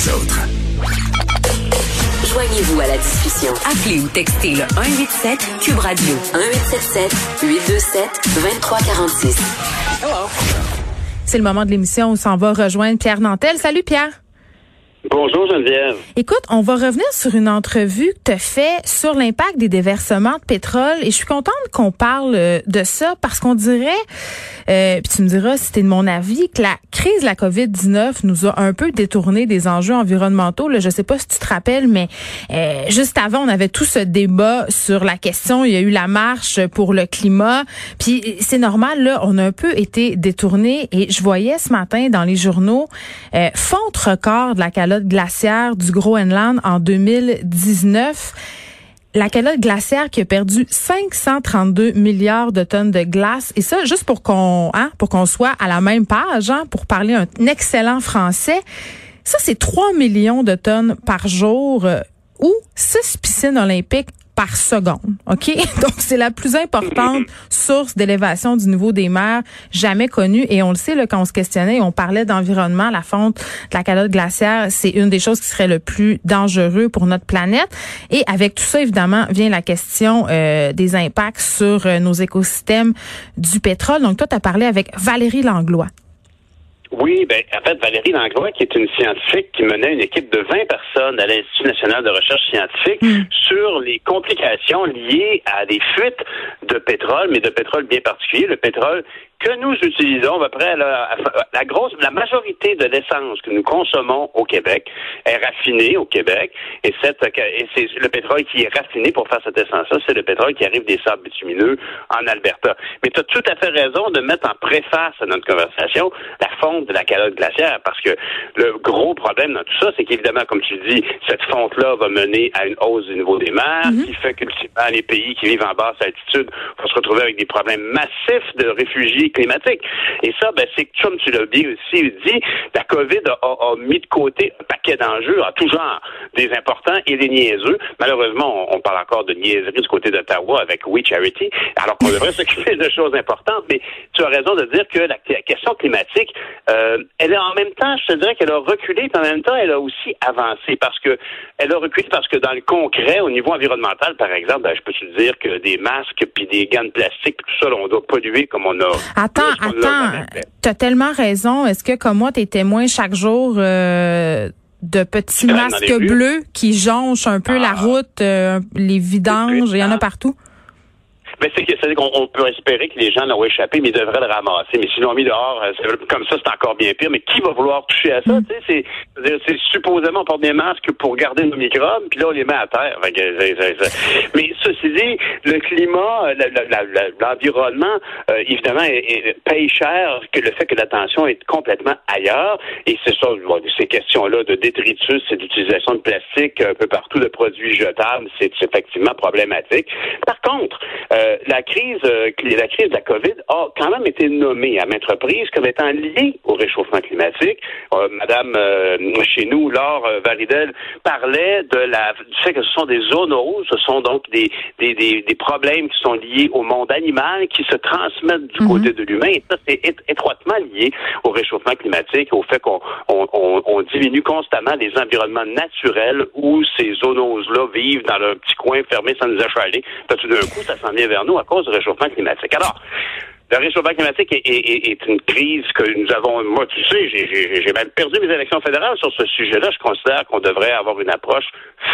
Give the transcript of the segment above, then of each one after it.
les autres. Joignez-vous à la discussion. Appelez ou textez le 187 Cube Radio 1877 827 2346. C'est le moment de l'émission où s'en va rejoindre Pierre Nantel. Salut Pierre. Bonjour Geneviève. Écoute, on va revenir sur une entrevue que tu as fait sur l'impact des déversements de pétrole et je suis contente qu'on parle euh, de ça parce qu'on dirait, euh, puis tu me diras si c'était de mon avis, que la crise de la COVID-19 nous a un peu détourné des enjeux environnementaux. Là, je sais pas si tu te rappelles, mais euh, juste avant, on avait tout ce débat sur la question. Il y a eu la marche pour le climat, puis c'est normal, là, on a un peu été détourné et je voyais ce matin dans les journaux euh, fonte record de la calotte glaciaire du Groenland en 2019. La calotte glaciaire qui a perdu 532 milliards de tonnes de glace. Et ça, juste pour qu'on hein, pour qu'on soit à la même page, hein, pour parler un excellent français, ça, c'est 3 millions de tonnes par jour euh, ou 6 piscines olympiques par seconde. OK? Donc, c'est la plus importante source d'élévation du niveau des mers jamais connue. Et on le sait, là, quand on se questionnait, on parlait d'environnement, la fonte de la calotte glaciaire, c'est une des choses qui serait le plus dangereux pour notre planète. Et avec tout ça, évidemment, vient la question euh, des impacts sur euh, nos écosystèmes du pétrole. Donc, toi, tu as parlé avec Valérie Langlois. Oui, ben, en fait, Valérie Langlois, qui est une scientifique qui menait une équipe de 20 personnes à l'Institut national de recherche scientifique mm. sur les complications liées à des fuites de pétrole, mais de pétrole bien particulier, le pétrole que nous utilisons, à peu près la, la grosse, la majorité de l'essence que nous consommons au Québec est raffinée au Québec, et, cette, et c'est le pétrole qui est raffiné pour faire cette essence-là, c'est le pétrole qui arrive des sables bitumineux en Alberta. Mais tu as tout à fait raison de mettre en préface à notre conversation la fonte de la calotte glaciaire, parce que le gros problème dans tout ça, c'est qu'évidemment, comme tu dis, cette fonte-là va mener à une hausse du niveau des mers, mm-hmm. qui fait que les pays qui vivent en basse altitude vont se retrouver avec des problèmes massifs de réfugiés climatique. Et ça, ben, c'est comme tu l'as bien aussi dit, la COVID a, mis de côté un paquet d'enjeux en tout genre, des importants et des niaiseux. Malheureusement, on, parle encore de niaiseries du côté d'Ottawa avec We Charity, alors qu'on devrait s'occuper de choses importantes. Mais tu as raison de dire que la, question climatique, euh, elle est en même temps, je te dirais qu'elle a reculé, puis en même temps, elle a aussi avancé parce que elle a reculé parce que dans le concret, au niveau environnemental, par exemple, ben, je peux te dire que des masques puis des gants de plastique, tout ça, on doit polluer comme on a Attends, attends. T'as tellement raison. Est-ce que, comme moi, t'es témoin chaque jour euh, de petits masques bleus qui jonchent un peu la ah. route, euh, les vidanges, il y en a partout? Mais c'est c'est qu'on peut espérer que les gens l'ont échappé, mais ils devraient le ramasser. Mais s'ils l'ont mis dehors, euh, comme ça, c'est encore bien pire. Mais qui va vouloir toucher à ça? Mm. C'est, c'est supposément on porte des masques pour garder nos microbes, puis là, on les met à terre. Mais ceci dit, le climat, l'environnement, euh, évidemment, paye cher que le fait que l'attention est complètement ailleurs. Et c'est ça, ces questions-là de détritus et d'utilisation de plastique un peu partout, de produits jetables, c'est effectivement problématique. Par contre, euh, euh, la crise, euh, la crise de la COVID a quand même été nommée à maintes reprises comme étant liée au réchauffement climatique. Euh, Madame chez nous, Laure Varidel, parlait de la du fait que ce sont des zoonoses, ce sont donc des, des, des, problèmes qui sont liés au monde animal qui se transmettent du côté mhm. de l'humain. Et ça, c'est étroitement lié au réchauffement climatique, au fait qu'on on, on, diminue constamment les environnements naturels où ces zoonoses-là vivent dans leur petit coin fermé sans nous achaler. Tout d'un coup, ça s'en vient vers nous à cause du réchauffement climatique. Alors, le réchauffement climatique est, une crise que nous avons. Moi, tu sais, j'ai même perdu mes élections fédérales sur ce sujet-là. Je considère qu'on devrait avoir une approche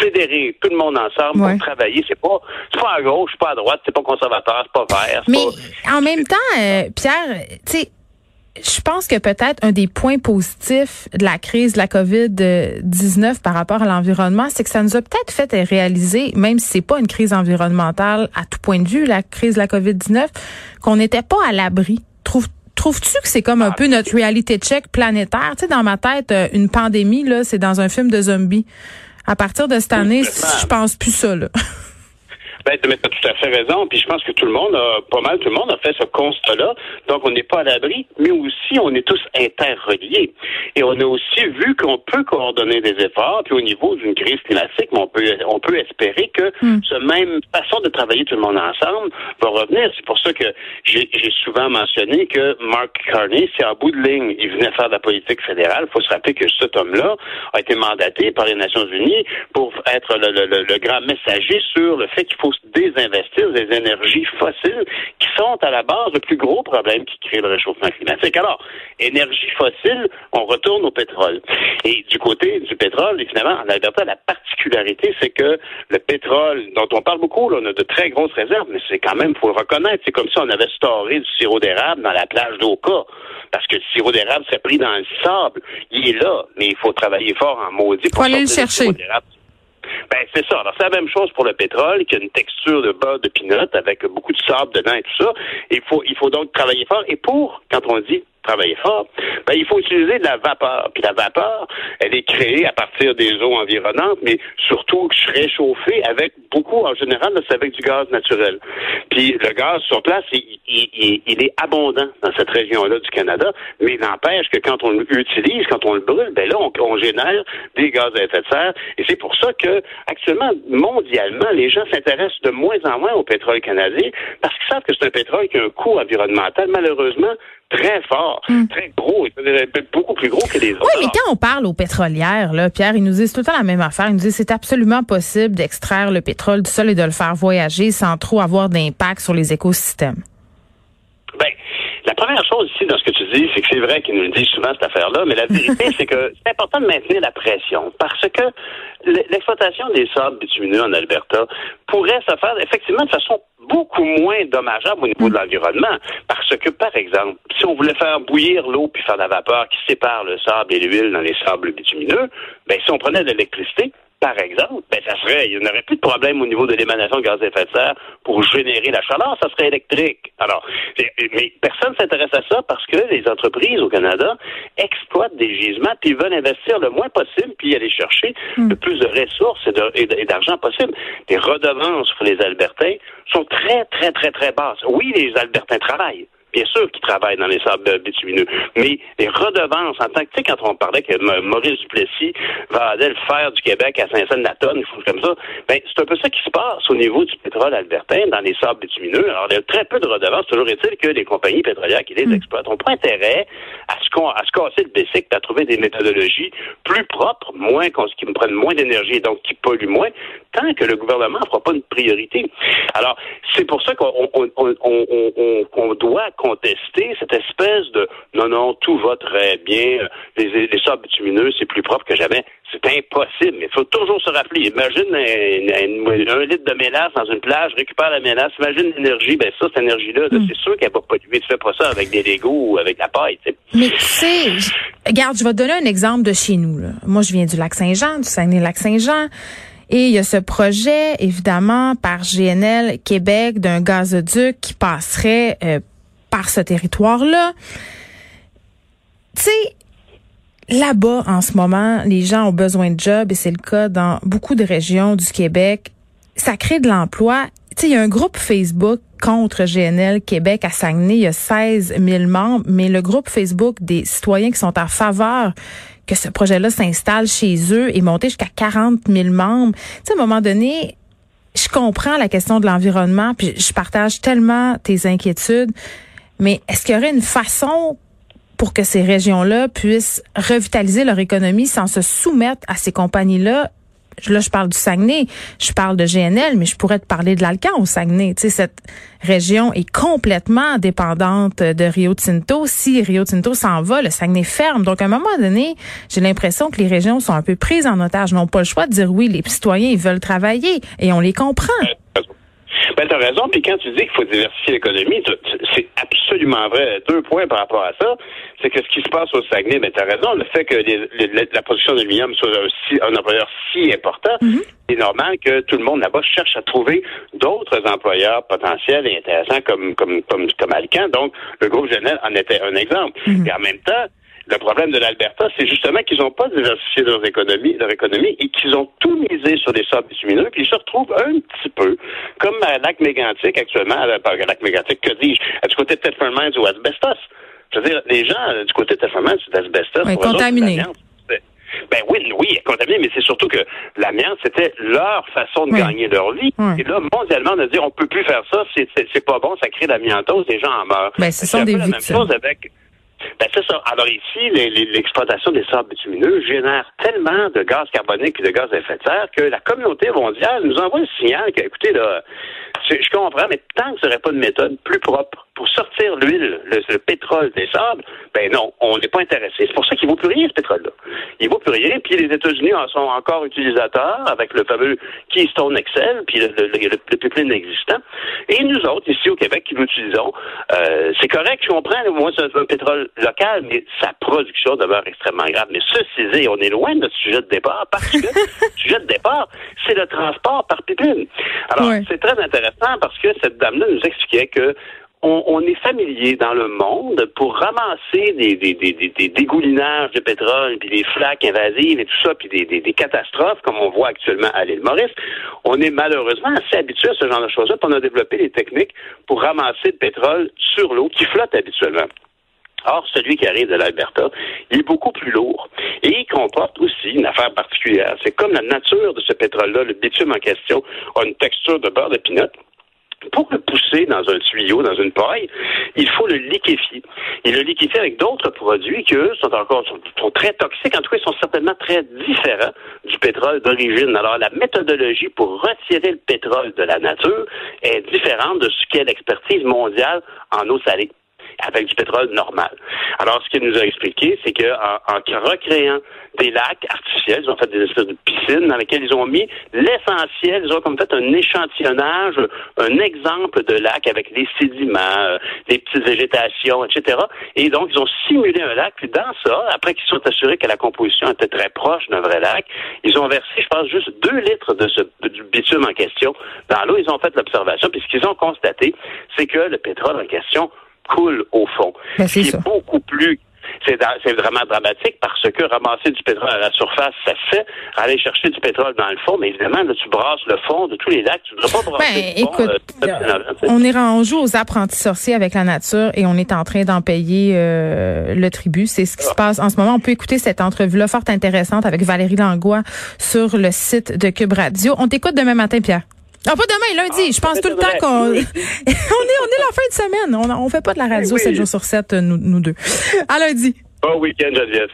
fédérée, tout le monde ensemble pour travailler. C'est pas, pas à gauche, pas à droite, c'est pas conservateur, c'est pas vert. Mais en même temps, euh, Pierre, tu sais je pense que peut-être un des points positifs de la crise de la COVID-19 par rapport à l'environnement, c'est que ça nous a peut-être fait réaliser, même si c'est pas une crise environnementale à tout point de vue, la crise de la COVID-19, qu'on n'était pas à l'abri. Trouve, Trouves-tu que c'est comme un peu notre reality check planétaire? Tu sais, dans ma tête, euh, une pandémie, là, c'est dans un film de zombies. À partir de cette année, je pense plus ça, là. Ben, tu as tout à fait raison. Puis je pense que tout le monde a, pas mal tout le monde a fait ce constat-là. Donc, on n'est pas à l'abri, mais aussi, on est tous interreliés. Et on a aussi vu qu'on peut coordonner des efforts. Puis au niveau d'une crise climatique, on peut, on peut espérer que mm. ce même façon de travailler tout le monde ensemble va revenir. C'est pour ça que j'ai souvent mentionné que Mark Carney, c'est en bout de ligne, il venait faire de la politique fédérale. Il faut se rappeler que cet homme-là a été mandaté par les Nations Unies pour être le, le, le grand messager sur le fait qu'il faut désinvestir des énergies fossiles qui sont à la base le plus gros problème qui crée le réchauffement climatique. Alors, énergie fossile, on retourne au pétrole. Et du côté du pétrole, finalement, en Alberta, la particularité, c'est que le pétrole, dont on parle beaucoup, là, on a de très grosses réserves, mais c'est quand même, faut le reconnaître, c'est comme si on avait storé du sirop d'érable dans la plage d'Oka. Parce que le sirop d'érable serait pris dans le sable. Il est là, mais il faut travailler fort en maudit pour aller le chercher. Ben, c'est ça. Alors, c'est la même chose pour le pétrole, qui a une texture de beurre de pinot avec beaucoup de sable dedans et tout ça. Il faut, il faut donc travailler fort. Et pour, quand on dit travailler fort, ben, il faut utiliser de la vapeur. Puis la vapeur, elle est créée à partir des eaux environnantes, mais surtout réchauffée avec beaucoup, en général, c'est avec du gaz naturel. Puis le gaz sur place, il, est abondant dans cette région-là du Canada, mais il n'empêche que quand on l'utilise, quand on le brûle, ben là, on, on génère des gaz à effet de serre. Et c'est pour ça que, actuellement, mondialement, les gens s'intéressent de moins en moins au pétrole canadien parce qu'ils savent que c'est un pétrole qui a un coût environnemental, malheureusement, très fort, hmm. très gros, beaucoup plus gros que les autres. Oui, mais quand on parle aux pétrolières, là, Pierre, ils nous disent tout le temps la même affaire. Ils nous disent c'est absolument possible d'extraire le pétrole du sol et de le faire voyager sans trop avoir d'impact sur les écosystèmes. Première chose ici dans ce que tu dis, c'est que c'est vrai qu'ils nous le disent souvent cette affaire-là, mais la vérité, c'est que c'est important de maintenir la pression parce que l'exploitation des sables bitumineux en Alberta pourrait se faire effectivement de façon beaucoup moins dommageable au niveau de l'environnement. Parce que, par exemple, si on voulait faire bouillir l'eau puis faire la vapeur qui sépare le sable et l'huile dans les sables bitumineux, ben, si on prenait de l'électricité, par exemple, ben ça serait, il n'y aurait plus de problème au niveau de l'émanation de gaz à effet de serre pour générer la chaleur, ça serait électrique. Alors, mais personne s'intéresse à ça parce que les entreprises au Canada exploitent des gisements puis veulent investir le moins possible puis aller chercher hmm. le plus de ressources et d'argent possible. Les redevances pour les Albertains sont très, très, très, très basses. Oui, les Albertains travaillent bien sûr qu'ils travaillent dans les sables bitumineux, mais les redevances, en tant que, tu sais, quand on parlait que Maurice Duplessis va aller le faire du Québec à Saint-Saëns-de-la-Tonne, des choses comme ça, ben, c'est un peu ça qui se passe au niveau du pétrole albertain dans les sables bitumineux. Alors, il y a très peu de redevances. Toujours est-il que les compagnies pétrolières qui les hmm. exploitent n'ont pas intérêt à se, à se casser le basic, à trouver des méthodologies plus propres, moins, qui me prennent moins d'énergie et donc qui polluent moins, tant que le gouvernement ne fera pas une priorité. Alors, c'est pour ça qu'on on, on, on, doit contester cette espèce de non, non, tout va très bien, les, les sables bitumineux, c'est plus propre que jamais. C'est impossible. Mais il faut toujours se rappeler. Imagine un, litre de mélasse dans une plage, récupère la mélasse, imagine l'énergie, ben ça, cette énergie-là, hmm. c'est sûr qu'elle va pas polluer. Tu fais pas ça avec des Legos ou avec la paille. Mais tu sais, regarde, je vais te donner un exemple de chez nous. Là. Moi, je viens du lac Saint-Jean, du Saguenay-Lac-Saint-Jean. Et il y a ce projet, évidemment, par GNL Québec d'un gazoduc qui passerait euh, par ce territoire-là. Tu sais, là-bas, en ce moment, les gens ont besoin de jobs et c'est le cas dans beaucoup de régions du Québec. Ça crée de l'emploi. Tu sais, il y a un groupe Facebook contre GNL Québec à Saguenay. Il y a 16 000 membres, mais le groupe Facebook des citoyens qui sont en faveur que ce projet-là s'installe chez eux est monté jusqu'à 40 000 membres. Tu sais, à un moment donné, je comprends la question de l'environnement, puis je partage tellement tes inquiétudes, mais est-ce qu'il y aurait une façon pour que ces régions-là puissent revitaliser leur économie sans se soumettre à ces compagnies-là? Là, je parle du Saguenay, je parle de GNL, mais je pourrais te parler de l'Alcan au Saguenay. Tu sais, cette région est complètement dépendante de Rio Tinto. Si Rio Tinto s'en va, le Saguenay ferme. Donc, à un moment donné, j'ai l'impression que les régions sont un peu prises en otage, n'ont pas le choix de dire oui, les citoyens, ils veulent travailler et on les comprend. Ben, tu as raison. Puis quand tu dis qu'il faut diversifier l'économie, c'est absolument vrai. Deux points par rapport à ça. C'est que ce qui se passe au Saguenay, ben, tu as raison. Le fait que la production d'aluminium soit un employeur si important, mm-hmm. c'est normal que tout le monde là-bas cherche à trouver d'autres employeurs potentiels et intéressants comme, comme, comme, comme Alcan. Donc, le groupe Genel en était un exemple. Mm-hmm. Et en même temps, Le problème de l'Alberta, c'est justement qu'ils n'ont pas diversifié leur économie, leur économie et qu'ils ont tout misé sur des sables bitumineux, puis ils se retrouvent un petit peu comme à lac mégantique actuellement, à lac mégantique, que dis-je, du côté de Thetford Mines ou Asbestos. Je veux dire, les gens du côté de Thetford Mines ou d'Asbestos, oui, contaminés. Ben oui, oui, contaminé, mais c'est surtout que l'amiante, c'était leur façon de gagner leur vie. Et là, mondialement, on a dit, on peut plus faire ça, c'est pas bon, ça crée l'amiantose, les gens en meurent. Ben, ce sont des la même chose avec ben, ça. Alors ici, l'exploitation des sables bitumineux génère tellement de gaz carbonique et de gaz à effet de serre que la communauté mondiale nous envoie le signal que, écoutez, là, je comprends, mais tant que ce serait pas une méthode plus propre pour l'huile, le, pétrole des sables, ben non, on n'est pas intéressé. C'est pour ça qu'il ne vaut plus rien, ce pétrole-là. Il ne vaut plus rien, puis les États-Unis en sont encore utilisateurs avec le fameux Keystone Excel, puis le, le, pipeline existant. Et nous autres, ici au Québec, qui l'utilisons, euh, c'est correct, je comprends, moi, c'est un pétrole local, mais sa production demeure extrêmement grave. Mais ceci dit, on est loin de notre sujet de départ, parce que le sujet de départ, c'est le transport par pipeline. Alors, c'est très intéressant parce que cette dame-là nous expliquait que on, est familier dans le monde pour ramasser des, dégoulinages de pétrole, puis des flaques invasives et tout ça, puis des, catastrophes comme on voit actuellement à l'île Maurice. On est malheureusement assez habitué à ce genre de choses-là, puis on a développé des techniques pour ramasser le pétrole sur l'eau qui flotte habituellement. Or, celui qui arrive de l'Alberta, il est beaucoup plus lourd et il comporte aussi une affaire particulière. C'est comme la nature de ce pétrole-là, le bitume en question a une texture de beurre de pinot pour le pousser dans un tuyau, dans une paille, il faut le liquéfier. Et le liquéfier avec d'autres produits qui, eux, sont encore sont, très toxiques. En tout cas, ils sont certainement très différents du pétrole d'origine. Alors, la méthodologie pour retirer le pétrole de la nature est différente de ce qu'est l'expertise mondiale en eau salée avec du pétrole normal. Alors, ce qu'il nous a expliqué, c'est qu'en en, recréant des lacs artificiels, ils ont fait des espèces de piscines dans lesquelles ils ont mis l'essentiel, ils ont comme fait un échantillonnage, un exemple de lac avec des sédiments, des petites végétations, etc. Et donc, ils ont simulé un lac, puis dans ça, après qu'ils sont assurés que la composition était très proche d'un vrai lac, ils ont versé, je pense, juste deux litres de ce, du bitume en question dans l'eau. Ils ont fait l'observation, puis ce qu'ils ont constaté, c'est que le pétrole en question coule au fond. Ben, c'est beaucoup plus c'est vraiment dramatique parce que ramasser du pétrole à la surface, ça se fait. Aller chercher du pétrole dans le fond, mais évidemment, là, tu brasses le fond de tous les lacs. Tu ne dois pas brasser ben, écoute, euh, on est rendu aux apprentis sorciers avec la nature et on est en train d'en payer euh, le tribut. C'est ce qui se passe en ce moment. On peut écouter cette entrevue-là fort intéressante avec Valérie Langlois sur le site de Cube Radio. On t'écoute demain matin, Pierre. Non, pas demain, lundi. Ah, je pense tout le temps qu'on on est on est la fin de semaine. On on fait pas de la radio 7 jours sur 7 nous, nous deux. À lundi. Bon week-end, Geneviève.